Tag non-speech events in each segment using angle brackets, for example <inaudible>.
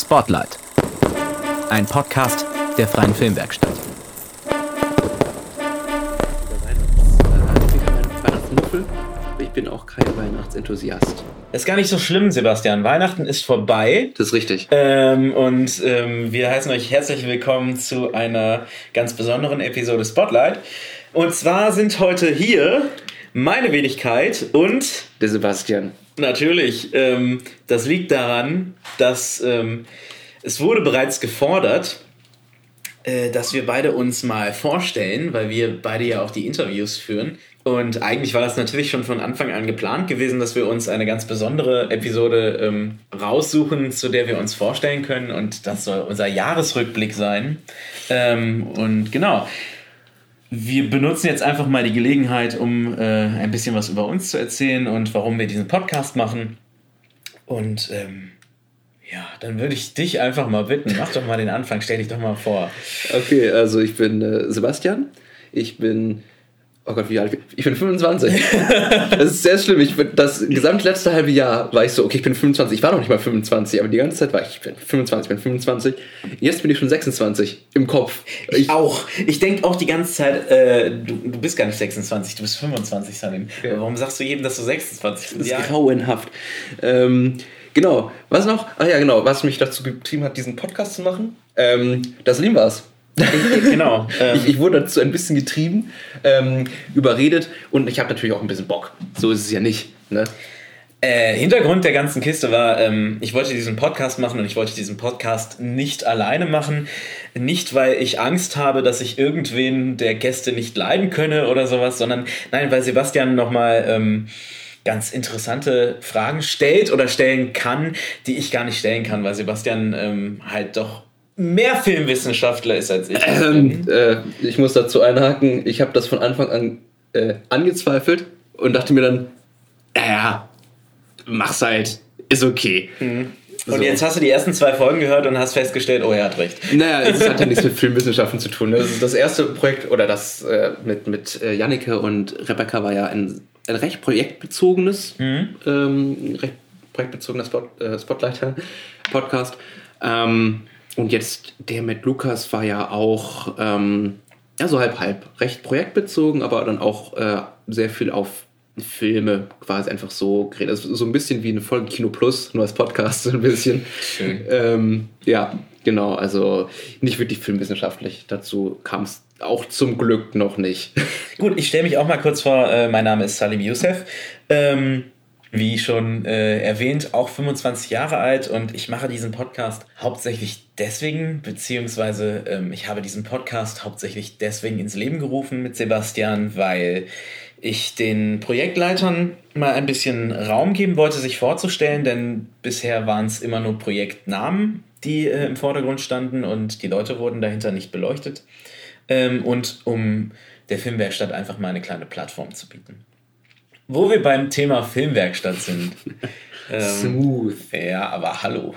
Spotlight. Ein Podcast der Freien Filmwerkstatt. Ich bin auch kein Weihnachtsenthusiast. Ist gar nicht so schlimm, Sebastian. Weihnachten ist vorbei. Das ist richtig. Ähm, und ähm, wir heißen euch herzlich willkommen zu einer ganz besonderen Episode Spotlight. Und zwar sind heute hier meine Wenigkeit und Der Sebastian. Natürlich, ähm, das liegt daran, dass ähm, es wurde bereits gefordert, äh, dass wir beide uns mal vorstellen, weil wir beide ja auch die Interviews führen. Und eigentlich war das natürlich schon von Anfang an geplant gewesen, dass wir uns eine ganz besondere Episode ähm, raussuchen, zu der wir uns vorstellen können. Und das soll unser Jahresrückblick sein. Ähm, und genau. Wir benutzen jetzt einfach mal die Gelegenheit, um äh, ein bisschen was über uns zu erzählen und warum wir diesen Podcast machen. Und ähm, ja, dann würde ich dich einfach mal bitten, mach doch mal den Anfang, stell dich doch mal vor. Okay, also ich bin äh, Sebastian. Ich bin. Oh Gott, wie alt? Ich Ich bin 25. das ist sehr schlimm. Ich bin, das gesamte letzte halbe Jahr war ich so, okay, ich bin 25. Ich war noch nicht mal 25, aber die ganze Zeit war ich, ich bin 25, ich bin 25. Jetzt bin ich schon 26 im Kopf. Ich auch. Ich denke auch die ganze Zeit, äh, du, du bist gar nicht 26, du bist 25, Salim. Aber Warum sagst du jedem, dass du 26 Das bist? ist grauenhaft. Ähm, genau. Was noch? Ach ja, genau. Was mich dazu getrieben hat, diesen Podcast zu machen. Ähm, das Salim war's. <laughs> genau. Ähm, Ich, ich wurde dazu ein bisschen getrieben, ähm, überredet und ich habe natürlich auch ein bisschen Bock. So ist es ja nicht. Ne? Äh, Hintergrund der ganzen Kiste war, ähm, ich wollte diesen Podcast machen und ich wollte diesen Podcast nicht alleine machen. Nicht, weil ich Angst habe, dass ich irgendwen der Gäste nicht leiden könne oder sowas, sondern nein, weil Sebastian nochmal ähm, ganz interessante Fragen stellt oder stellen kann, die ich gar nicht stellen kann, weil Sebastian ähm, halt doch mehr Filmwissenschaftler ist als ich. Ähm, äh, ich muss dazu einhaken, ich habe das von Anfang an äh, angezweifelt und dachte mir dann, naja, mach's halt, ist okay. und so. jetzt hast du die ersten zwei Folgen gehört und hast festgestellt, oh, er hat recht. Naja, <laughs> es hat ja nichts mit Filmwissenschaften zu tun. ne? Das, das erste Projekt, oder das äh, mit, mit äh, Jannike und Rebecca war ja ein, ein recht projektbezogenes, ähm, recht projektbezogener Spot, äh, Spotlighter-Podcast. Ähm, und jetzt der mit Lukas war ja auch, ähm, ja, so halb halb. Recht projektbezogen, aber dann auch äh, sehr viel auf Filme quasi einfach so geredet. Also so ein bisschen wie eine Folge Kino Plus, nur als Podcast <laughs> so ein bisschen. Schön. Ähm, ja, genau. Also nicht wirklich filmwissenschaftlich. Dazu kam es auch zum Glück noch nicht. <laughs> Gut, ich stelle mich auch mal kurz vor. Äh, mein Name ist Salim Youssef. Ähm, wie schon äh, erwähnt, auch 25 Jahre alt und ich mache diesen Podcast hauptsächlich deswegen, beziehungsweise ähm, ich habe diesen Podcast hauptsächlich deswegen ins Leben gerufen mit Sebastian, weil ich den Projektleitern mal ein bisschen Raum geben wollte, sich vorzustellen, denn bisher waren es immer nur Projektnamen, die äh, im Vordergrund standen und die Leute wurden dahinter nicht beleuchtet. Ähm, und um der Filmwerkstatt einfach mal eine kleine Plattform zu bieten. Wo wir beim Thema Filmwerkstatt sind. <laughs> ähm, Smooth. ja, aber hallo.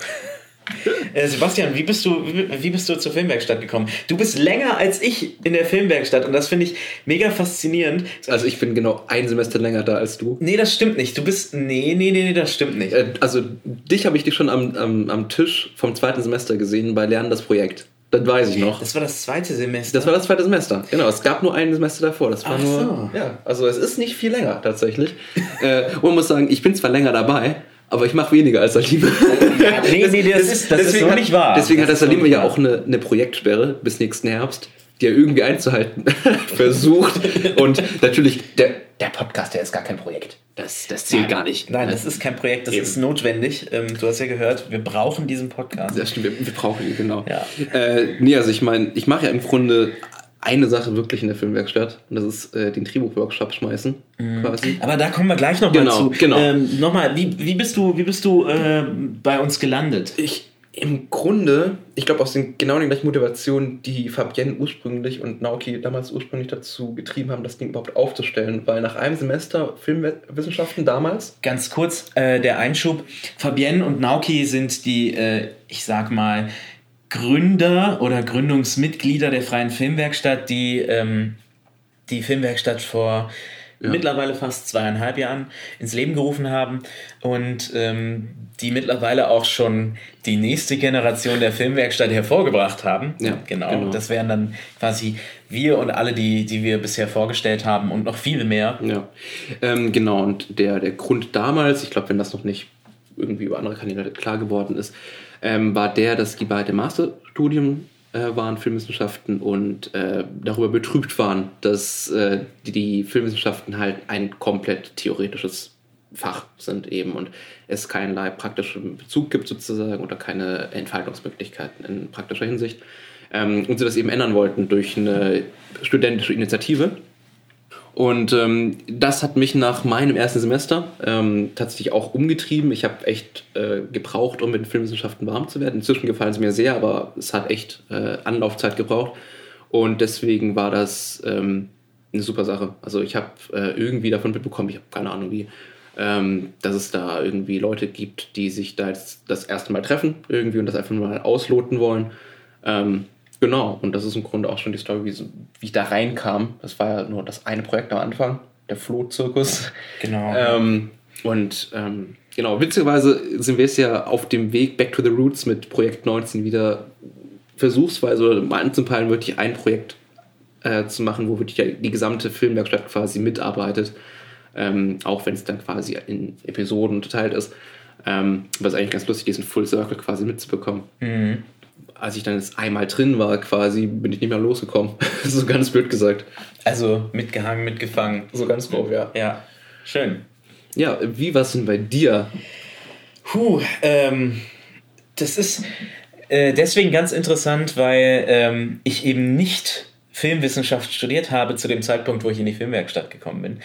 Äh, Sebastian, wie bist, du, wie, bist du zur Filmwerkstatt gekommen? Du bist länger als ich in der Filmwerkstatt und das finde ich mega faszinierend. Also ich bin genau ein Semester länger da als du. Nee, das stimmt nicht. Du bist. Nee, nee, nee, nee das stimmt nicht. Äh, Also dich habe ich dich schon am, am, am Tisch vom zweiten Semester gesehen bei Lernen das Projekt. Das weiß ich noch. Das war das zweite Semester. Das war das zweite Semester. Genau, es gab nur ein Semester davor. Das war Ach nur. so. Ja, also es ist nicht viel länger tatsächlich. <laughs> äh, und man muss sagen, ich bin zwar länger dabei, aber ich mache weniger als Salim. <laughs> Nee, nee, das ist- das ist so nicht wahr. Deswegen Das hat Salim ja auch eine, eine Projektsperre bis nächsten Herbst, die er irgendwie einzuhalten <laughs> versucht. Und natürlich, der, der Podcast, der ist gar kein Projekt. Das, das zählt gar nicht. Nein, das ist kein Projekt, das Eben. ist notwendig. Ähm, du hast ja gehört, wir brauchen diesen Podcast. Das stimmt, wir, wir brauchen die, genau. Ja. Äh, nee, also ich meine, ich mache ja im Grunde eine Sache wirklich in der Filmwerkstatt und das ist äh, den Drehbuchworkshop schmeißen, quasi. Aber da kommen wir gleich noch Genau, mal zu. genau. Ähm, Nochmal, wie, wie bist du, wie bist du äh, bei uns gelandet? Ich im Grunde, ich glaube aus den genau den gleichen Motivationen, die Fabienne ursprünglich und Naoki damals ursprünglich dazu getrieben haben, das Ding überhaupt aufzustellen, weil nach einem Semester Filmwissenschaften damals Ganz kurz äh, der Einschub. Fabienne und Nauki sind die, äh, ich sag mal, Gründer oder Gründungsmitglieder der Freien Filmwerkstatt, die ähm, die Filmwerkstatt vor mittlerweile fast zweieinhalb Jahren ins Leben gerufen haben und ähm, die mittlerweile auch schon die nächste Generation der Filmwerkstatt hervorgebracht haben. Ja, genau. genau. Das wären dann quasi wir und alle, die, die wir bisher vorgestellt haben und noch viele mehr. Ja, ähm, genau. Und der, der Grund damals, ich glaube, wenn das noch nicht irgendwie über andere Kanäle klar geworden ist, ähm, war der, dass die beide Masterstudium äh, waren, Filmwissenschaften, und äh, darüber betrübt waren, dass äh, die, Filmwissenschaften halt ein komplett theoretisches Fach sind eben und es keinerlei praktischen Bezug gibt sozusagen oder keine Entfaltungsmöglichkeiten in praktischer Hinsicht. Ähm, und sie das eben ändern wollten durch eine studentische Initiative. Und ähm, das hat mich nach meinem ersten Semester ähm, tatsächlich auch umgetrieben. Ich habe echt äh, gebraucht, um mit den Filmwissenschaften warm zu werden. Inzwischen gefallen sie mir sehr, aber es hat echt äh, Anlaufzeit gebraucht. Und deswegen war das ähm, eine super Sache. Also ich habe äh, irgendwie davon mitbekommen, ich habe keine Ahnung wie, ähm, dass es da irgendwie Leute gibt, die sich da jetzt das erste Mal treffen irgendwie und das einfach mal ausloten wollen. Ähm, genau, und das ist im Grunde auch schon die Story, wie, wie ich da reinkam. Das war ja nur das eine Projekt am Anfang, der Flohzirkus. Genau. Ähm, und ähm, genau, witzigerweise sind wir jetzt ja auf dem Weg Back to the Roots mit Projekt 19 wieder versuchsweise oder mal anzupeilen, wirklich ein Projekt äh, zu machen, wo wirklich die, die gesamte Filmwerkstatt quasi mitarbeitet. Ähm, auch wenn es dann quasi in Episoden unterteilt ist. Ähm, was eigentlich ganz lustig ist, diesen Full Circle quasi mitzubekommen. Als ich dann jetzt einmal drin war, quasi, bin ich nicht mehr losgekommen. <laughs> so ganz blöd gesagt. Also mitgehangen, mitgefangen. So ganz grob, ja. Ja, schön. Ja, wie war es denn bei dir? Puh, ähm, das ist äh, deswegen ganz interessant, weil ähm, ich eben nicht Filmwissenschaft studiert habe zu dem Zeitpunkt, wo ich in die Filmwerkstatt gekommen bin.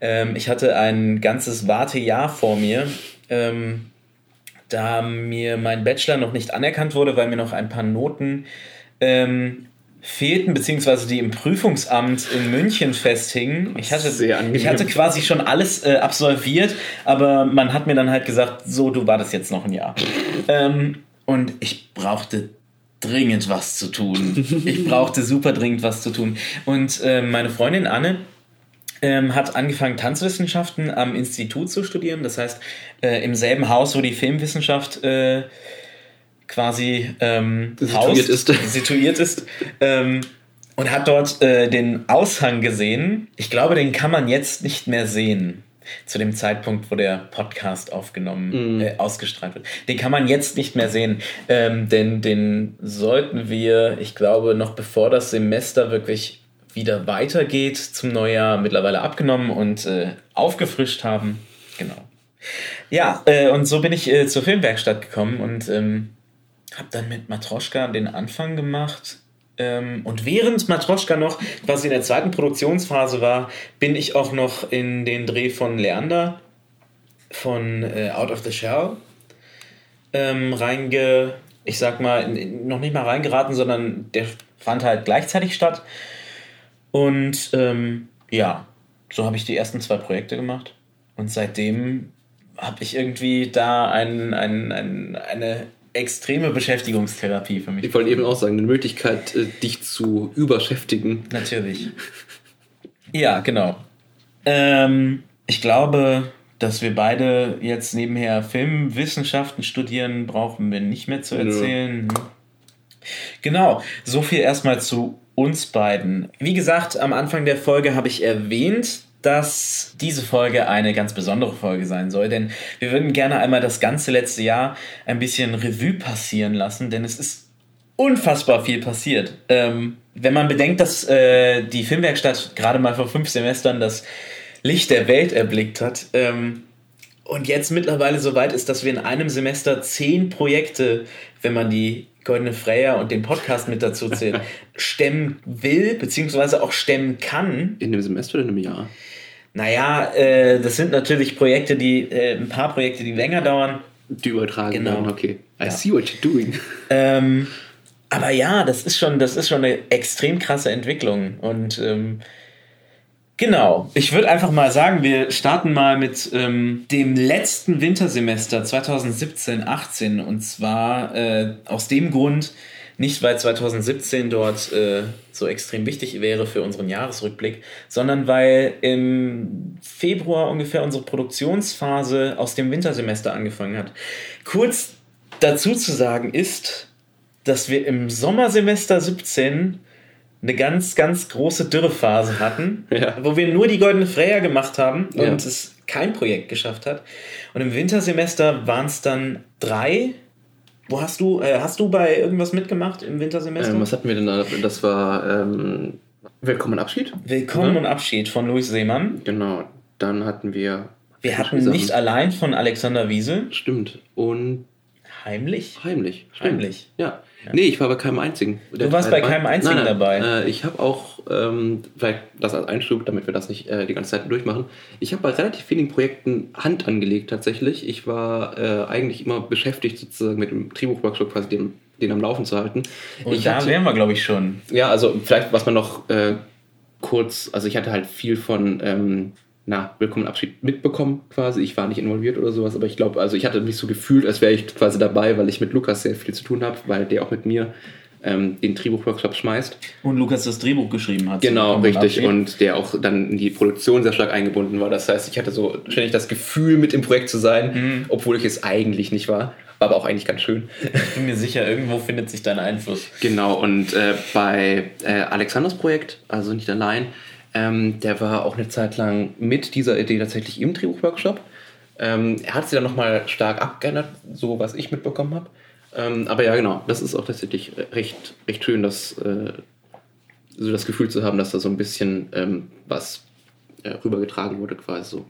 Ähm, ich hatte ein ganzes Wartejahr vor mir, ähm, da mir mein Bachelor noch nicht anerkannt wurde, weil mir noch ein paar Noten ähm, fehlten, beziehungsweise die im Prüfungsamt in München festhingen. Ich hatte, ich hatte quasi schon alles äh, absolviert, aber man hat mir dann halt gesagt, so, du wartest jetzt noch ein Jahr. ähm, und ich brauchte dringend was zu tun. Ich brauchte super dringend was zu tun. Und äh, meine Freundin Anne ähm, hat angefangen, Tanzwissenschaften am Institut zu studieren. Das heißt, äh, im selben Haus, wo die Filmwissenschaft äh, quasi ähm, Situiert ist. <laughs> situiert ist. Ähm, und hat dort äh, den Aushang gesehen. Ich glaube, den kann man jetzt nicht mehr sehen. Zu dem Zeitpunkt, wo der Podcast aufgenommen, äh, ausgestrahlt wird. Den kann man jetzt nicht mehr sehen. Ähm, denn den sollten wir, ich glaube, noch bevor das Semester wirklich wieder weitergeht zum Neujahr, mittlerweile abgenommen und äh, aufgefrischt haben. Genau. Ja, äh, und so bin ich äh, zur Filmwerkstatt gekommen und ähm, habe dann mit Matroschka den Anfang gemacht. Ähm, und während Matroschka noch quasi in der zweiten Produktionsphase war, bin ich auch noch in den Dreh von Leander von äh, Out of the Shell ähm, reinge, ich sag mal, noch nicht mal reingeraten, sondern der fand halt gleichzeitig statt. Und ähm, ja, so habe ich die ersten zwei Projekte gemacht. Und seitdem habe ich irgendwie da ein, ein, ein, eine extreme Beschäftigungstherapie für mich. Ich wollte eben auch sagen, eine Möglichkeit, äh, dich zu überschäftigen. Natürlich. Ja, genau. Ähm, ich glaube, dass wir beide jetzt nebenher Filmwissenschaften studieren, brauchen wir nicht mehr zu erzählen. Genau, so viel erstmal zu uns beiden. Wie gesagt, am Anfang der Folge habe ich erwähnt, dass diese Folge eine ganz besondere Folge sein soll, denn wir würden gerne einmal das ganze letzte Jahr ein bisschen Revue passieren lassen, denn es ist unfassbar viel passiert. Ähm, wenn man bedenkt, dass äh, die Filmwerkstatt gerade mal vor fünf Semestern das Licht der Welt erblickt hat ähm, und jetzt mittlerweile so weit ist, dass wir in einem Semester zehn Projekte, wenn man die Goldene Freya und den Podcast mit dazu zählt, <laughs> stemmen will, beziehungsweise auch stemmen kann. In einem Semester oder in einem Jahr? Naja, äh, das sind natürlich Projekte, die, äh, ein paar Projekte, die länger dauern. Die übertragen Genau. werden, okay. I Ja. see what you're doing. <laughs> Ähm, aber ja, das ist schon, das ist schon eine extrem krasse Entwicklung. Und ähm, genau, ich würde einfach mal sagen, wir starten mal mit ähm, dem letzten Wintersemester 2017-18. Und zwar äh, aus dem Grund Nicht, weil 2017 dort äh, so extrem wichtig wäre für unseren Jahresrückblick, sondern weil im Februar ungefähr unsere Produktionsphase aus dem Wintersemester angefangen hat. Kurz dazu zu sagen ist, dass wir im Sommersemester 17 eine ganz, ganz große Dürrephase hatten, Ja. wo wir nur die Goldene Freya gemacht haben und Ja. es kein Projekt geschafft hat. Und im Wintersemester waren es dann drei. Wo hast du, äh, hast du bei irgendwas mitgemacht im Wintersemester? Ähm, was hatten wir denn da? Das war ähm, Willkommen Abschied. Willkommen Mhm. und Abschied von Louis Seemann. Genau. Dann hatten wir. Wir hatten nicht allein von Alexander Wiese. Stimmt. Und Heimlich? heimlich. Stimmt. Heimlich. Ja. Nee, ich war bei keinem einzigen. Der warst Teil bei keinem einzigen nein, nein. dabei. Äh, ich habe auch, ähm, vielleicht das als Einschub, damit wir das nicht äh, die ganze Zeit durchmachen. Ich habe bei relativ vielen Projekten Hand angelegt tatsächlich. Ich war äh, eigentlich immer beschäftigt sozusagen mit dem Drehbuchworkshop quasi den, den am Laufen zu halten. Und ich da hatte- wären wir, glaube ich, schon. Ja, also vielleicht, was man noch äh, kurz, also ich hatte halt viel von, ähm, na, Willkommen Abschied mitbekommen quasi. Ich war nicht involviert oder sowas, aber ich glaube, also ich hatte mich so gefühlt, als wäre ich quasi dabei, weil ich mit Lukas sehr viel zu tun habe, weil der auch mit mir ähm, den Drehbuchworkshop schmeißt. Und Lukas das Drehbuch geschrieben hat. Genau, richtig. Abschied. Und der auch dann in die Produktion sehr stark eingebunden war. Das heißt, ich hatte so ständig das Gefühl, mit im Projekt zu sein, obwohl ich es eigentlich nicht war. War aber auch eigentlich ganz schön. Ich bin mir sicher, irgendwo findet sich dein Einfluss. Genau, und äh, bei äh, Alexanders Projekt, also nicht allein, ähm, der war auch eine Zeit lang mit dieser Idee tatsächlich im Drehbuchworkshop. Ähm, er hat sie dann nochmal stark abgeändert, so was ich mitbekommen habe. Ähm, aber ja, genau, das ist auch tatsächlich recht, recht schön, dass, äh, so das Gefühl zu haben, dass da so ein bisschen ähm, was äh, rübergetragen wurde, quasi so.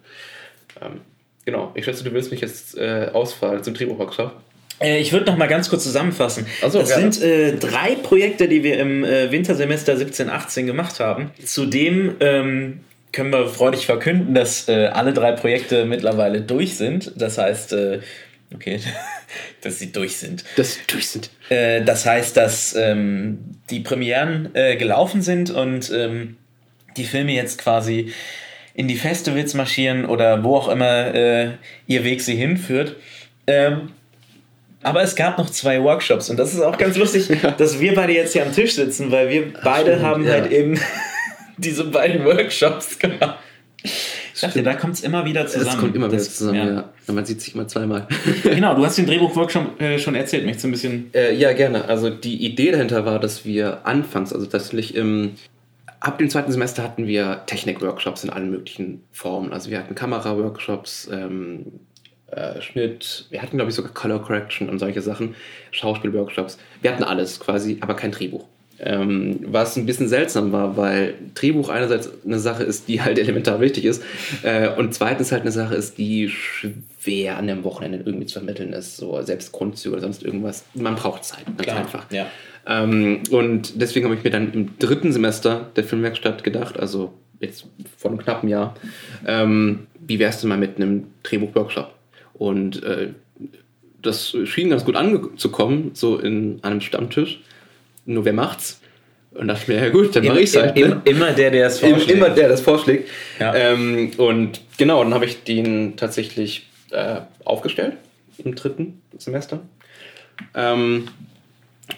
Ähm, genau, ich schätze, du willst mich jetzt äh, ausfallen zum Drehbuchworkshop. Äh, ich würde noch mal ganz kurz zusammenfassen. So, das gerne. sind äh, drei Projekte, die wir im äh, Wintersemester 17-18 gemacht haben. Zudem ähm, können wir freudig verkünden, dass äh, alle drei Projekte mittlerweile durch sind. Das heißt, äh, okay, <laughs> dass sie durch sind. Das durch sind. Äh, das heißt, dass ähm, die Premieren gelaufen sind und ähm, die Filme jetzt quasi in die Festivals marschieren oder wo auch immer ihr Weg sie hinführt. Ähm, aber es gab noch zwei Workshops und das ist auch ganz lustig, <laughs> dass wir beide jetzt hier am Tisch sitzen, weil wir beide stimmt, haben ja. halt eben <laughs> diese beiden Workshops gemacht. Ich dachte, da kommt es immer wieder zusammen. Es kommt immer wieder Das- zusammen, ja. ja. Man sieht sich immer zweimal. <laughs> Genau, du hast den Drehbuchworkshop äh, schon erzählt, möchtest du ein bisschen äh, ja, gerne. Also die Idee dahinter war, dass wir anfangs, also tatsächlich im, ab dem zweiten Semester hatten wir Technik-Workshops in allen möglichen Formen. Also wir hatten Kamera-Workshops, ähm, äh, Schnitt, wir hatten glaube ich sogar Color Correction und solche Sachen, Schauspiel-Workshops. Wir hatten alles quasi, aber kein Drehbuch. Ähm, was ein bisschen seltsam war, weil Drehbuch einerseits eine Sache ist, die halt <laughs> elementar wichtig ist äh, und zweitens halt eine Sache ist, die schwer an dem Wochenende irgendwie zu vermitteln ist, so selbst Grundzüge oder sonst irgendwas. Man braucht Zeit, ganz Klar, einfach. ja. Ähm, und deswegen habe ich mir dann im dritten Semester der Filmwerkstatt gedacht, also jetzt vor einem knappen Jahr, ähm, wie wär's denn mal mit einem Drehbuch-Workshop? Und äh, das schien ganz gut anzukommen, so in einem Stammtisch. Nur wer macht's? Und dachte mir, ja gut, dann mache ich's halt. Ne? Immer der, der es vorschlägt. Immer der das vorschlägt. Ja. Ähm, und genau, dann habe ich den tatsächlich äh, aufgestellt im dritten Semester. Ähm,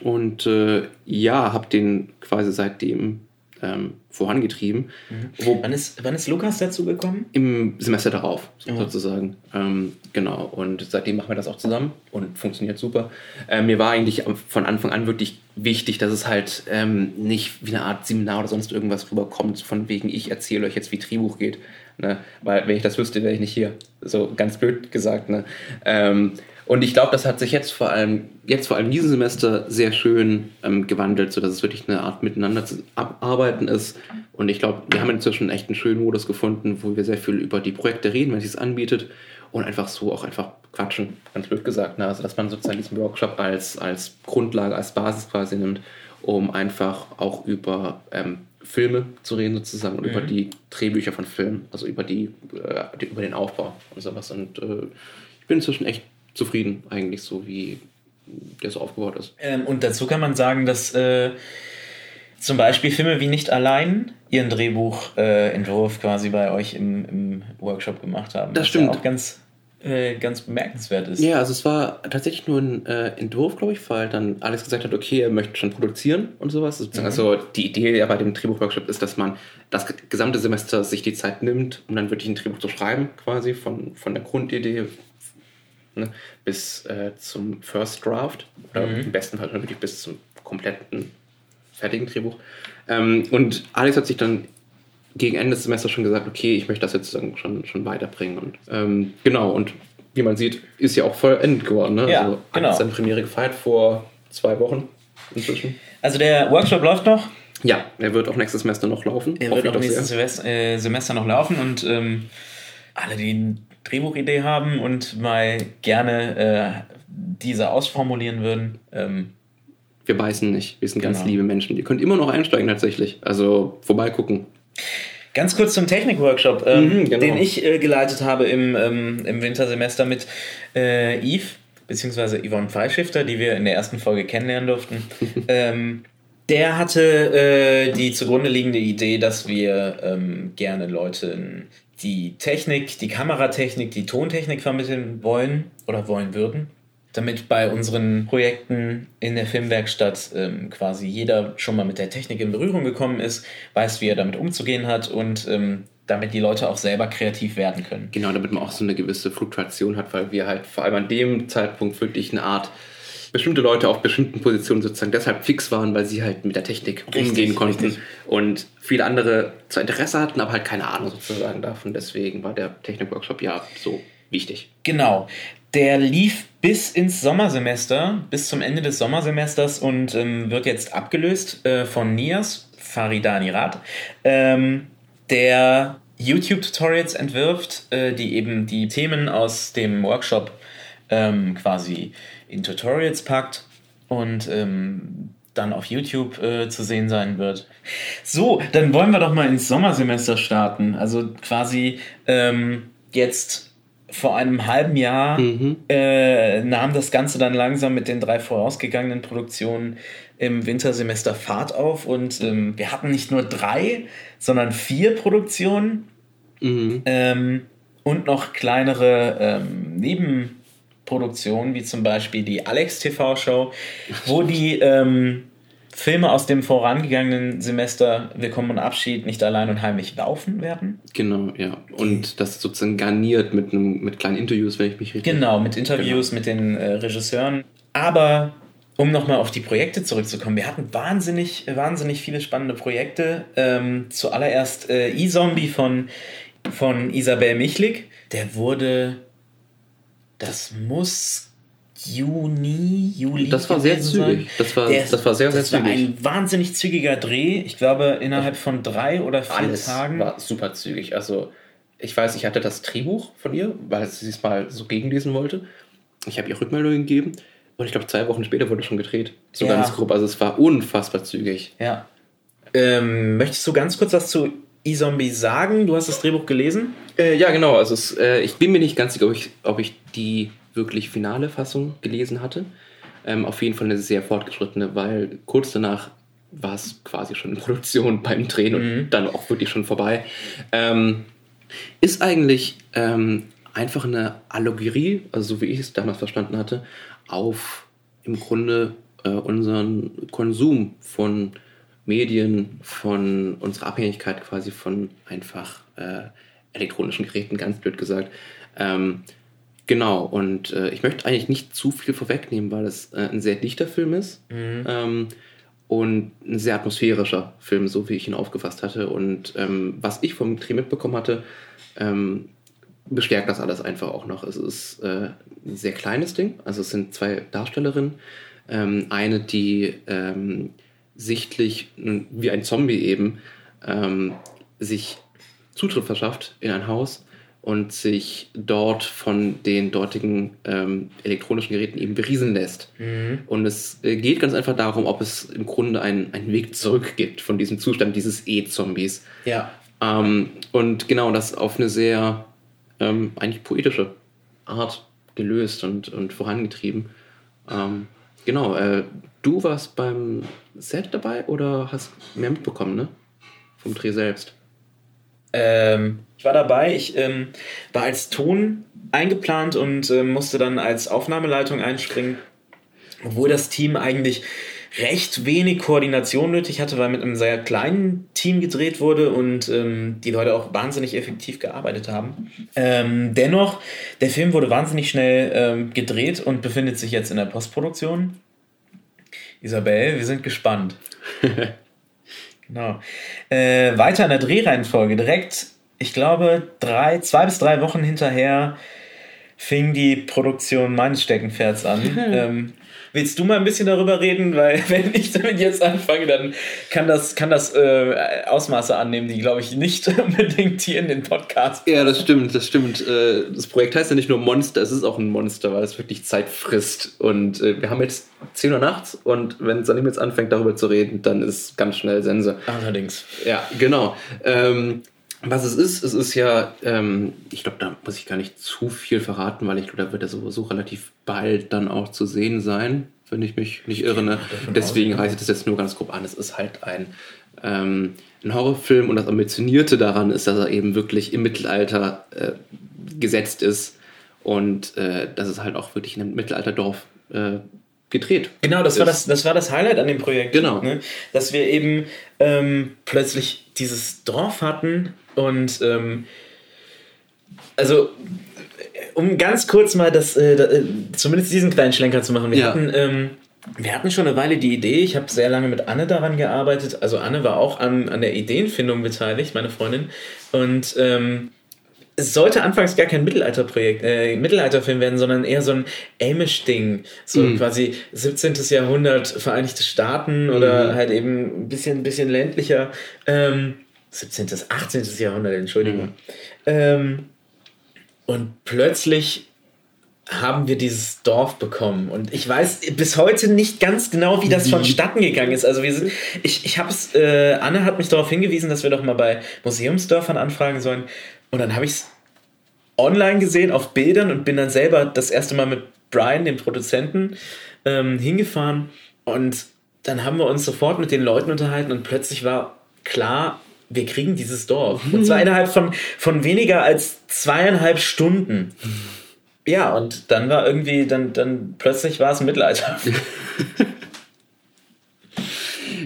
und äh, ja, habe den quasi seitdem ähm, vorangetrieben. Wo, Wann ist, wann ist Lukas dazu gekommen? Im Semester darauf, Ja. sozusagen. Ähm, genau, und seitdem machen wir das auch zusammen und funktioniert super. Ähm, mir war eigentlich von Anfang an wirklich wichtig, dass es halt ähm, nicht wie eine Art Seminar oder sonst irgendwas rüberkommt, von wegen, ich erzähle euch jetzt, wie Drehbuch geht. Ne? Weil, wenn ich das wüsste, wäre ich nicht hier. So ganz blöd gesagt. Ne? Ähm, und ich glaube, das hat sich jetzt vor allem, jetzt vor allem diesen Semester sehr schön ähm, gewandelt, sodass es wirklich eine Art miteinander zu arbeiten ist. Und ich glaube, wir haben inzwischen echt einen schönen Modus gefunden, wo wir sehr viel über die Projekte reden, wenn es sich anbietet. Und einfach so auch einfach quatschen, ganz blöd gesagt. Ne? Also, dass man sozusagen diesen Workshop als, als Grundlage, als Basis quasi nimmt, um einfach auch über ähm, Filme zu reden sozusagen und über die Drehbücher von Filmen, also über die, äh, die über den Aufbau und sowas. Und äh, ich bin inzwischen echt zufrieden eigentlich so, wie der so aufgebaut ist. Ähm, und dazu kann man sagen, dass äh, zum Beispiel Filme wie Nicht allein ihren Drehbuchentwurf äh, quasi bei euch im, im Workshop gemacht haben. Das stimmt. Ja auch ganz äh, ganz bemerkenswert ist. Ja, also es war tatsächlich nur ein äh, Entwurf, glaube ich, weil dann Alex gesagt hat, okay, er möchte schon produzieren und sowas. Mhm. Also die Idee ja bei dem Drehbuchworkshop ist, dass man das gesamte Semester sich die Zeit nimmt, um dann wirklich ein Drehbuch zu schreiben, quasi von, von der Grundidee ne, bis äh, zum First Draft. Oder mhm. im besten Fall wirklich bis zum kompletten fertigen Drehbuch. Ähm, und Alex hat sich dann gegen Ende des Semesters schon gesagt, okay, ich möchte das jetzt schon, schon weiterbringen. Und ähm, genau, und wie man sieht, ist ja auch vollendet geworden. Ne? Ja, also genau. seine Premiere gefeiert vor zwei Wochen inzwischen. Also der Workshop läuft noch? Ja, er wird auch nächstes Semester noch laufen. Er wird auch nächstes Semester, äh, Semester noch laufen und ähm, alle, die Drehbuchidee haben und mal gerne äh, diese ausformulieren würden, ähm, wir beißen nicht. Wir sind ganz Genau. liebe Menschen. Ihr könnt immer noch einsteigen tatsächlich. Also vorbeigucken. Ganz kurz zum Technikworkshop, ähm, Mhm, genau. den ich äh, geleitet habe im, ähm, im Wintersemester mit äh, Yves, beziehungsweise Yvonne Pfeilschifter, die wir in der ersten Folge kennenlernen durften. <laughs> ähm, der hatte äh, die zugrunde liegende Idee, dass wir ähm, gerne Leuten die Technik, die Kameratechnik, die Tontechnik vermitteln wollen oder wollen würden, damit bei unseren Projekten in der Filmwerkstatt ähm, quasi jeder schon mal mit der Technik in Berührung gekommen ist, weiß, wie er damit umzugehen hat und ähm, damit die Leute auch selber kreativ werden können. Genau, damit man auch so eine gewisse Fluktuation hat, weil wir halt vor allem an dem Zeitpunkt wirklich eine Art bestimmte Leute auf bestimmten Positionen sozusagen deshalb fix waren, weil sie halt mit der Technik Richtig, umgehen konnten richtig. und viele andere zwar Interesse hatten, aber halt keine Ahnung sozusagen davon. Deswegen war der Technikworkshop ja so wichtig. Genau. Der lief bis ins Sommersemester, bis zum Ende des Sommersemesters und ähm, wird jetzt abgelöst äh, von Nias Faridani Rath, ähm, der YouTube-Tutorials entwirft, äh, die eben die Themen aus dem Workshop ähm, quasi in Tutorials packt und ähm, dann auf YouTube äh, zu sehen sein wird. So, dann wollen wir doch mal ins Sommersemester starten. Also quasi ähm, jetzt vor einem halben Jahr äh, nahm das Ganze dann langsam mit den drei vorausgegangenen Produktionen im Wintersemester Fahrt auf und ähm, wir hatten nicht nur drei, sondern vier Produktionen ähm, und noch kleinere ähm, Nebenproduktionen, wie zum Beispiel die Alex TV Show, wo die ähm, Filme aus dem vorangegangenen Semester Willkommen und Abschied nicht allein und heimlich laufen werden. Genau, ja. Und das sozusagen garniert mit, einem, mit kleinen Interviews, wenn ich mich richtig Genau, mit Interviews mit den äh, Regisseuren. Aber um nochmal auf die Projekte zurückzukommen, wir hatten wahnsinnig, wahnsinnig viele spannende Projekte. Ähm, zuallererst äh, E-Zombie von, von Isabel Michlik. Der wurde, das muss Juni, Juli. Das war sehr zügig. Das war- Der- das war sehr, sehr das war zügig. ein wahnsinnig zügiger Dreh. Ich glaube, innerhalb von drei oder vier Alles Tagen. war super zügig. Also ich weiß, ich hatte das Drehbuch von ihr, weil sie es mal so gegenlesen wollte. Ich habe ihr Rückmeldung gegeben und ich glaube, zwei Wochen später wurde schon gedreht. So Ja. ganz grob. Also es war unfassbar zügig. Ja. Ähm, möchtest du ganz kurz was zu E-Zombie sagen? Du hast das Drehbuch gelesen? Äh, ja, genau. Also es, äh, ich bin mir nicht ganz sicher, ob ich, ob ich die wirklich finale Fassung gelesen hatte. Ähm, auf jeden Fall eine sehr fortgeschrittene, weil kurz danach war es quasi schon in Produktion beim Drehen und dann auch wirklich schon vorbei. Ähm, ist eigentlich ähm, einfach eine Allegorie, also so wie ich es damals verstanden hatte, auf im Grunde äh, unseren Konsum von Medien, von unserer Abhängigkeit quasi von einfach äh, elektronischen Geräten, ganz blöd gesagt. Ähm, genau, und äh, ich möchte eigentlich nicht zu viel vorwegnehmen, weil es äh, ein sehr dichter Film ist ähm, und ein sehr atmosphärischer Film, so wie ich ihn aufgefasst hatte. Und ähm, was ich vom Dreh mitbekommen hatte, ähm, bestärkt das alles einfach auch noch. Es ist äh, ein sehr kleines Ding. Also es sind zwei Darstellerinnen. Ähm, eine, die ähm, sichtlich wie ein Zombie eben ähm, sich Zutritt verschafft in ein Haus und sich dort von den dortigen ähm, elektronischen Geräten eben berieseln lässt. Und es äh, geht ganz einfach darum, ob es im Grunde einen, einen Weg zurück gibt von diesem Zustand dieses E-Zombies. Ja. Ähm, und genau das auf eine sehr ähm, eigentlich poetische Art gelöst und, und vorangetrieben. Ähm, genau, äh, du warst beim Set dabei oder hast mehr mitbekommen, ne? Vom Dreh selbst. Ähm, Ich war dabei, ich ähm, war als Ton eingeplant und äh, musste dann als Aufnahmeleitung einspringen, obwohl das Team eigentlich recht wenig Koordination nötig hatte, weil mit einem sehr kleinen Team gedreht wurde und ähm, die Leute auch wahnsinnig effektiv gearbeitet haben. Ähm, dennoch, der Film wurde wahnsinnig schnell ähm, gedreht und befindet sich jetzt in der Postproduktion. Isabel, wir sind gespannt. <laughs> genau. Äh, weiter in der Drehreihenfolge. Direkt, ich glaube, drei, zwei bis drei Wochen hinterher fing die Produktion meines Steckenpferds an. <laughs> ähm, willst du mal ein bisschen darüber reden? Weil <laughs> wenn ich damit jetzt anfange, dann kann das, kann das äh, Ausmaße annehmen, die, glaube ich, nicht <laughs> unbedingt hier in den Podcast. Ja, das stimmt, das stimmt. Äh, das Projekt heißt ja nicht nur Monster, es ist auch ein Monster, weil es wirklich Zeit frisst. Und äh, wir haben jetzt 10 Uhr nachts und wenn Salim jetzt anfängt, darüber zu reden, dann ist ganz schnell Sense. Allerdings. Ja, genau. Ähm, was es ist, es ist ja, ähm, ich glaube, da muss ich gar nicht zu viel verraten, weil ich glaube, da wird er sowieso relativ bald dann auch zu sehen sein, wenn ich mich nicht irre. Ne? Deswegen reiße ich das jetzt nur ganz grob an. Es ist halt ein, ähm, ein Horrorfilm und das Ambitionierte daran ist, dass er eben wirklich im Mittelalter äh, gesetzt ist und äh, dass es halt auch wirklich in einem Mittelalterdorf äh, gedreht. Genau, das war das, das war das Highlight an dem Projekt. Genau. Ne? Dass wir eben ähm, plötzlich dieses Dorf hatten und ähm, also um ganz kurz mal das, äh, da, äh, zumindest diesen kleinen Schlenker zu machen. Wir Ja. hatten ähm, wir hatten schon eine Weile die Idee, ich habe sehr lange mit Anne daran gearbeitet. Also Anne war auch an, an der Ideenfindung beteiligt, meine Freundin. Und ähm, es sollte anfangs gar kein Mittelalterprojekt, äh, Mittelalterfilm werden, sondern eher so ein Amish-Ding. So Mhm. quasi 17. Jahrhundert, Vereinigte Staaten oder Mhm. halt eben ein bisschen, bisschen ländlicher. Ähm, 17. 18. Jahrhundert, Entschuldigung. Mhm. Ähm, und plötzlich haben wir dieses Dorf bekommen. Und ich weiß bis heute nicht ganz genau, wie das vonstatten gegangen ist. Also wir sind, ich, ich habe es, äh, Anne hat mich darauf hingewiesen, dass wir doch mal bei Museumsdörfern anfragen sollen. Und dann habe ich es online gesehen auf Bildern und bin dann selber das erste Mal mit Brian, dem Produzenten, ähm, hingefahren. Und dann haben wir uns sofort mit den Leuten unterhalten und plötzlich war klar, wir kriegen dieses Dorf. Und zwar innerhalb von, von weniger als zweieinhalb Stunden. Ja, und dann war irgendwie, dann, dann plötzlich war es Mittelalter. <laughs>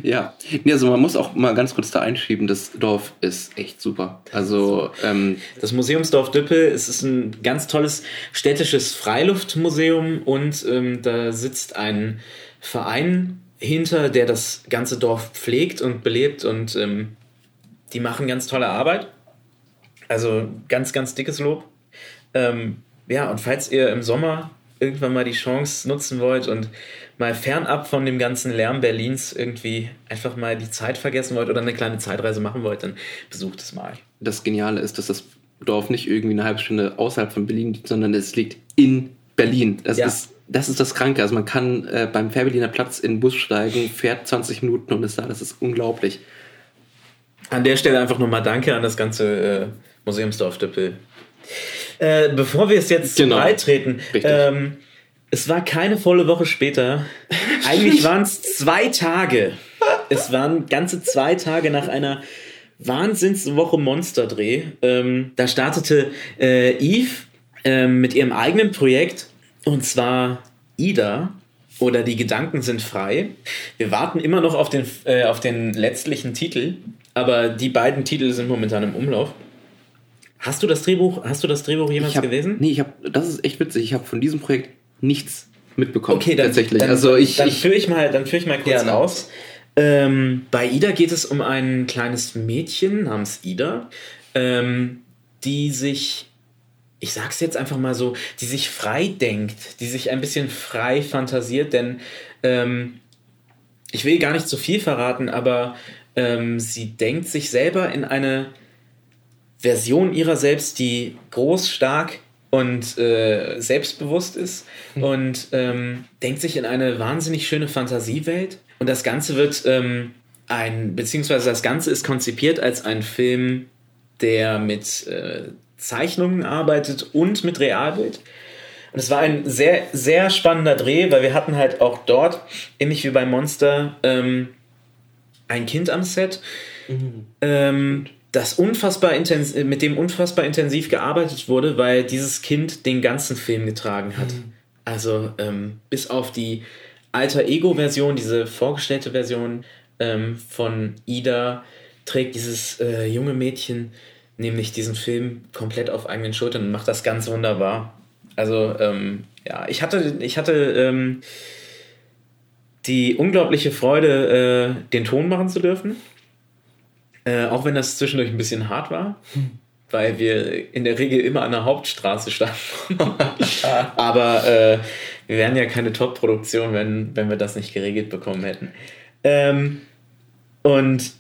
Ja, also man muss auch mal ganz kurz da einschieben, das Dorf ist echt super. Also, ähm, Das Museumsdorf Düppel, es ist ein ganz tolles städtisches Freiluftmuseum und ähm, da sitzt ein Verein hinter, der das ganze Dorf pflegt und belebt und ähm, die machen ganz tolle Arbeit. Also ganz, ganz dickes Lob. Ähm, ja, und falls ihr im Sommer irgendwann mal die Chance nutzen wollt und mal fernab von dem ganzen Lärm Berlins irgendwie einfach mal die Zeit vergessen wollt oder eine kleine Zeitreise machen wollt, dann besucht es mal. das Geniale ist, dass das Dorf nicht irgendwie eine halbe Stunde außerhalb von Berlin liegt, sondern es liegt in Berlin. Das, Ja. ist, das ist das Kranke. Also man kann äh, beim Fährberliner Platz in den Bus steigen, fährt 20 Minuten und ist da. Das ist unglaublich. An der Stelle einfach nochmal Danke an das ganze äh, Museumsdorf Düppel. Äh, bevor wir es jetzt Genau. beitreten, ähm, es war keine volle Woche später. <laughs> Eigentlich waren es zwei Tage. Es waren ganze zwei Tage nach einer Wahnsinnswoche Monsterdreh. Ähm, da startete äh, Eve ähm, mit ihrem eigenen Projekt und zwar Ida oder Die Gedanken sind frei. Wir warten immer noch auf den, äh, auf den letztlichen Titel, aber die beiden Titel sind momentan im Umlauf. Hast du das Drehbuch, hast du das Drehbuch jemals hab, gelesen? Nee, ich habe, das ist echt witzig. Ich habe von diesem Projekt nichts mitbekommen. Okay, dann, tatsächlich. Dann, also ich, dann ich führe ich mal, dann führe ich mal kurz Gerne. aus. Ähm, bei Ida geht es um ein kleines Mädchen namens Ida, ähm, die sich, ich sag's jetzt einfach mal so, die sich frei denkt, die sich ein bisschen frei fantasiert, denn ähm, ich will gar nicht zu viel verraten, aber ähm, sie denkt sich selber in eine Version ihrer selbst, die groß, stark und äh, selbstbewusst ist und ähm, denkt sich in eine wahnsinnig schöne Fantasiewelt. Und das Ganze wird ähm, ein, beziehungsweise das Ganze ist konzipiert als ein Film, der mit äh, Zeichnungen arbeitet und mit Realbild. Und es war ein sehr, sehr spannender Dreh, weil wir hatten halt auch dort, ähnlich wie bei Monster, ähm, ein Kind am Set. Ähm, das unfassbar intens mit dem unfassbar intensiv gearbeitet wurde, weil dieses Kind den ganzen Film getragen hat. Mhm. Also ähm, bis auf die Alter Ego-Version, diese vorgestellte Version ähm, von Ida, trägt dieses äh, junge Mädchen nämlich diesen Film komplett auf eigenen Schultern und macht das ganz wunderbar. Also ähm, ja, ich hatte, ich hatte ähm, die unglaubliche Freude, äh, den Ton machen zu dürfen. Äh, auch wenn das zwischendurch ein bisschen hart war, weil wir in der Regel immer an der Hauptstraße standen. <laughs> Aber äh, wir wären ja keine Top-Produktion, wenn, wenn wir das nicht geregelt bekommen hätten. Ähm, und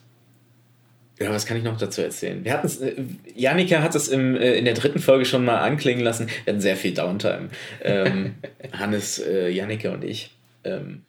ja, was kann ich noch dazu erzählen? Wir hatten äh, Janika hat es im, äh, in der dritten Folge schon mal anklingen lassen. Wir hatten sehr viel Downtime. Ähm, <laughs> Hannes, äh, Janika und ich. Ähm,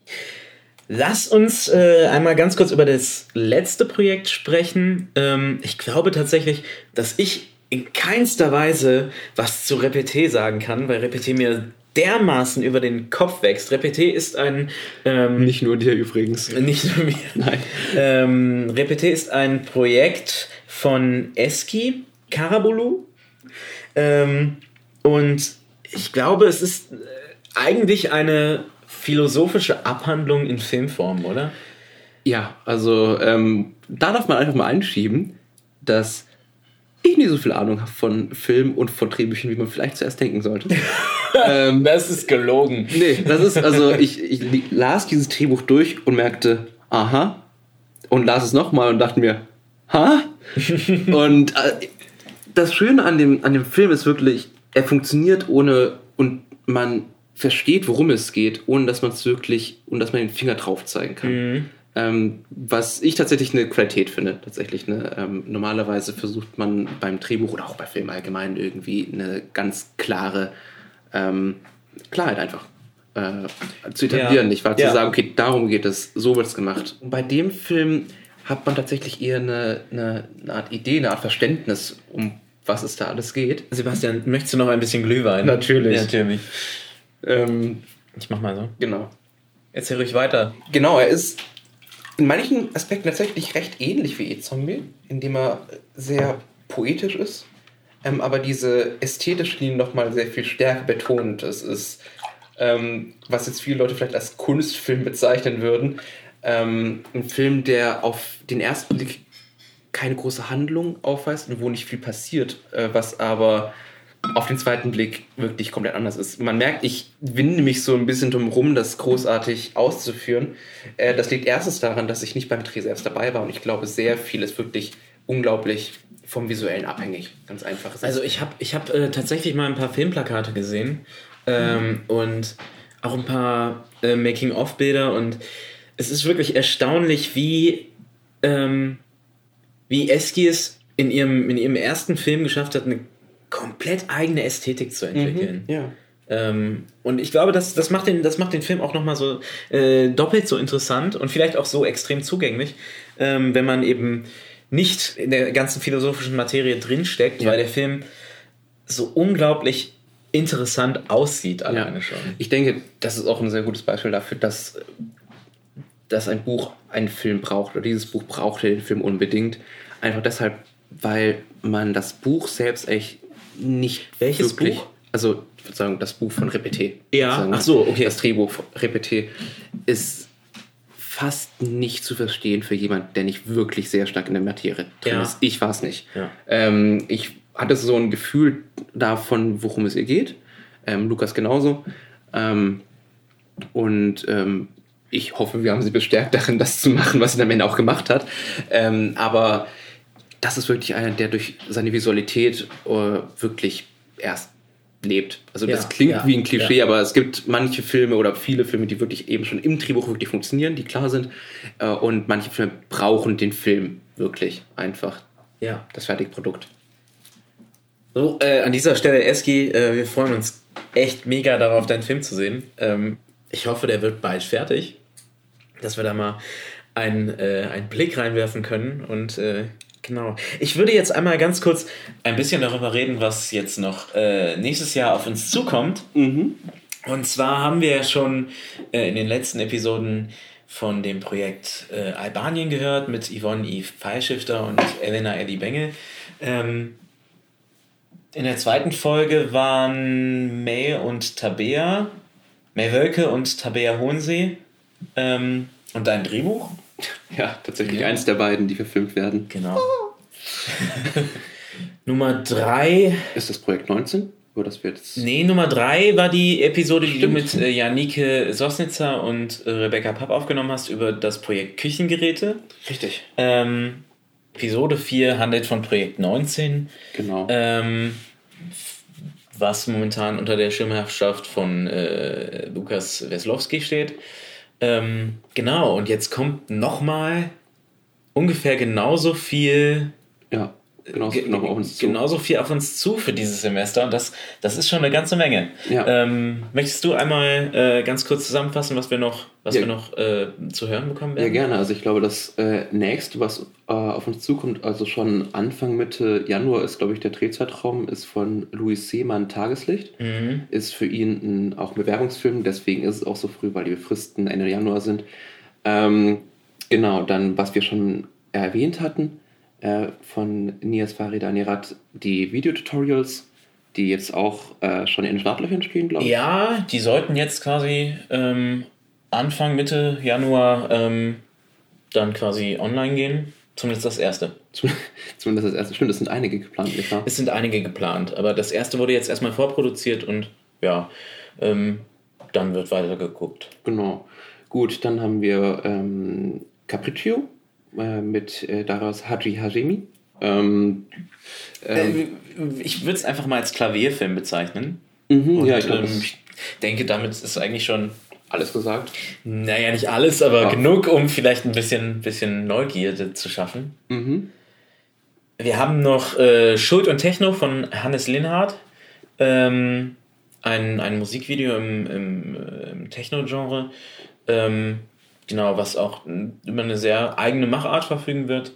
Lass uns äh, einmal ganz kurz über das letzte Projekt sprechen. Ähm, ich glaube tatsächlich, dass ich in keinster Weise was zu Repeté sagen kann, weil Repeté mir dermaßen über den Kopf wächst. Repeté ist ein... Ähm, nicht nur dir übrigens. Nicht nur mir. <laughs> Nein. Ähm, Repeté ist ein Projekt von Eski Karabulu. Ähm, und ich glaube, es ist äh, eigentlich eine philosophische Abhandlung in Filmform, oder? Ja, also ähm, da darf man einfach mal einschieben, dass ich nicht so viel Ahnung habe von Film und von Drehbüchern, wie man vielleicht zuerst denken sollte. <laughs> ähm, das ist gelogen. Nee, das ist, also ich, ich las dieses Drehbuch durch und merkte, aha, und las es nochmal und dachte mir, ha? <laughs> und äh, das Schöne an dem, an dem Film ist wirklich, er funktioniert ohne und man versteht, worum es geht, ohne dass man es wirklich, und dass man den Finger drauf zeigen kann. Mhm. Ähm, was ich tatsächlich eine Qualität finde, tatsächlich. Ne? Ähm, normalerweise versucht man beim Drehbuch oder auch bei Filmen allgemein irgendwie eine ganz klare ähm, Klarheit einfach äh, zu etablieren, ja. nicht wahr? Zu ja. sagen, okay, darum geht es, so wird es gemacht. Und bei dem Film hat man tatsächlich eher eine, eine, eine Art Idee, eine Art Verständnis, um was es da alles geht. Sebastian, möchtest du noch ein bisschen Glühwein? Natürlich. Ja, natürlich. Ähm, ich mach mal so. Genau. Erzähl ruhig weiter. Genau, er ist in manchen Aspekten tatsächlich recht ähnlich wie E-Zombie, indem er sehr poetisch ist, ähm, aber diese ästhetische Linie nochmal sehr viel stärker betont. Es ist, ähm, was jetzt viele Leute vielleicht als Kunstfilm bezeichnen würden, ähm, ein Film, der auf den ersten Blick keine große Handlung aufweist und wo nicht viel passiert, äh, was aber auf den zweiten Blick wirklich komplett anders ist. Man merkt, ich winde mich so ein bisschen drum rum, das großartig auszuführen. Äh, das liegt erstens daran, dass ich nicht beim Dreh selbst dabei war und ich glaube, sehr viel ist wirklich unglaublich vom Visuellen abhängig. Ganz einfach. Also ich habe ich hab, äh, tatsächlich mal ein paar Filmplakate gesehen ähm, mhm. und auch ein paar äh, Making-of-Bilder und es ist wirklich erstaunlich, wie, ähm, wie Eski es in ihrem, in ihrem ersten Film geschafft hat, eine komplett eigene Ästhetik zu entwickeln. Mhm, ja. Ähm, und ich glaube, das, das, macht den, das macht den Film auch nochmal so äh, doppelt so interessant und vielleicht auch so extrem zugänglich, ähm, wenn man eben nicht in der ganzen philosophischen Materie drinsteckt, ja. weil der Film so unglaublich interessant aussieht alleine ja. schon. Ich denke, das ist auch ein sehr gutes Beispiel dafür, dass, dass ein Buch einen Film braucht oder dieses Buch braucht den Film unbedingt. Einfach deshalb, weil man das Buch selbst echt nicht Welches wirklich, Buch? Also, ich würde sagen, das Buch von Repeté. Ja, ach so, okay. Das Drehbuch von Repeté ist fast nicht zu verstehen für jemanden, der nicht wirklich sehr stark in der Materie drin ja. ist. Ich war es nicht. Ja. Ähm, ich hatte so ein Gefühl davon, worum es ihr geht. Ähm, Lukas genauso. Ähm, und ähm, ich hoffe, wir haben sie bestärkt darin, das zu machen, was sie am Ende auch gemacht hat. Ähm, aber das ist wirklich einer, der durch seine Visualität äh, wirklich erst lebt. Also ja, das klingt ja, wie ein Klischee, ja. aber es gibt manche Filme oder viele Filme, die wirklich eben schon im Drehbuch wirklich funktionieren, die klar sind. Äh, und manche Filme brauchen den Film wirklich einfach. Ja. Das Fertigprodukt. So, äh, an dieser Stelle, Eski, äh, wir freuen uns echt mega darauf, deinen Film zu sehen. Ähm, ich hoffe, der wird bald fertig, dass wir da mal einen, äh, einen Blick reinwerfen können und äh, Genau. Ich würde jetzt einmal ganz kurz ein bisschen darüber reden, was jetzt noch äh, nächstes Jahr auf uns zukommt. Mhm. Und zwar haben wir ja schon äh, in den letzten Episoden von dem Projekt äh, Albanien gehört mit Yvonne Yves Pfeilschifter und Elena Ellie Bengel. Ähm, in der zweiten Folge waren May und Tabea, May Wölke und Tabea Hohensee ähm, und dein Drehbuch. <laughs> Ja, tatsächlich Ja. eins der beiden, die verfilmt werden. Genau. <laughs> Nummer drei Ist das Projekt 19? Oder das wird jetzt. Nee, Nummer drei war die Episode, die Stimmt. du mit äh, Janike Sosnitzer und äh, Rebecca Papp aufgenommen hast über das Projekt Küchengeräte. Richtig. Ähm, Episode 4 handelt von Projekt 19, Genau. ähm, was momentan unter der Schirmherrschaft von äh, Lukas Weslowski steht. Ähm, genau, und jetzt kommt nochmal ungefähr genauso viel ja, genau. Ge- noch auf uns zu. genauso viel auf uns zu für dieses Semester und das, das ist schon eine ganze Menge. Ja. Ähm, möchtest du einmal äh, ganz kurz zusammenfassen, was wir noch, was Ja. wir noch äh, zu hören bekommen werden? Ja, gerne. Also ich glaube, das äh, nächste, was äh, auf uns zukommt, also schon Anfang, Mitte Januar ist, glaube ich, der Drehzeitraum, ist von Louis Seemann Tageslicht. Mhm. Ist für ihn ein, auch ein Bewerbungsfilm, deswegen ist es auch so früh, weil die Fristen Ende Januar sind. Ähm, genau, dann, was wir schon erwähnt hatten, äh, von Nias Farid Anirat, die Videotutorials, die jetzt auch äh, schon in den Startlöchern stehen, glaube ich. Ja, die sollten jetzt quasi ähm, Anfang, Mitte Januar ähm, dann quasi online gehen. Zumindest das erste. Zum- <laughs> Zumindest das erste. Stimmt, es sind einige geplant, nicht wahr? Es sind einige geplant, aber das erste wurde jetzt erstmal vorproduziert und ja, ähm, dann wird weiter geguckt. Genau. Gut, dann haben wir ähm, Capriccio äh, mit äh, Daras Haji Hajemi. Ähm, ähm, Äh, ich würde es einfach mal als Klavierfilm bezeichnen. mhm, Und, ja, ich glaube, ähm, ich denke, damit ist eigentlich schon, alles gesagt. naja, nicht alles, aber Ja. genug, um vielleicht ein bisschen, bisschen Neugierde zu schaffen. Mhm. Wir haben noch äh, Schuld und Techno von Hannes Linhardt. Ähm, ein, ein Musikvideo im, im, äh, im Techno-Genre. Ähm, genau, was auch über eine sehr eigene Machart verfügen wird.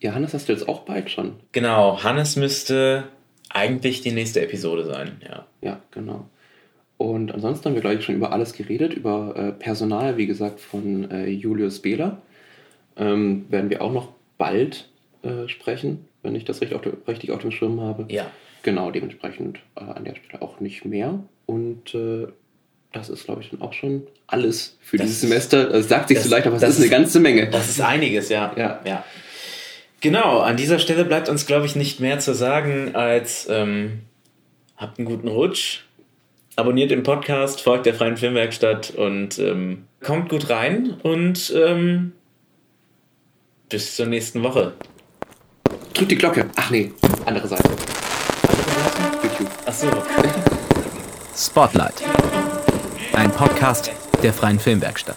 Ja, Hannes hast du jetzt auch bald schon. Genau, Hannes müsste eigentlich die nächste Episode sein, ja. Ja, genau. Und ansonsten haben wir, glaube ich, schon über alles geredet. Über äh, Personal, wie gesagt, von äh, Julius Behler. Ähm, werden wir auch noch bald äh, sprechen, wenn ich das richtig auf, richtig auf dem Schirm habe. Ja, Genau, dementsprechend äh, an der Stelle auch nicht mehr. Und äh, das ist, glaube ich, dann auch schon alles für Das dieses Semester. Es sagt sich das- so leicht, aber es das ist eine ganze Menge. Das ist einiges, ja. Ja. ja. Genau, an dieser Stelle bleibt uns, glaube ich, nicht mehr zu sagen, als ähm, habt einen guten Rutsch, abonniert den Podcast, folgt der Freien Filmwerkstatt und ähm, kommt gut rein und ähm, bis zur nächsten Woche. Drück die Glocke. Ach nee, andere Seite. YouTube. Achso. Spotlight. Ein Podcast der Freien Filmwerkstatt.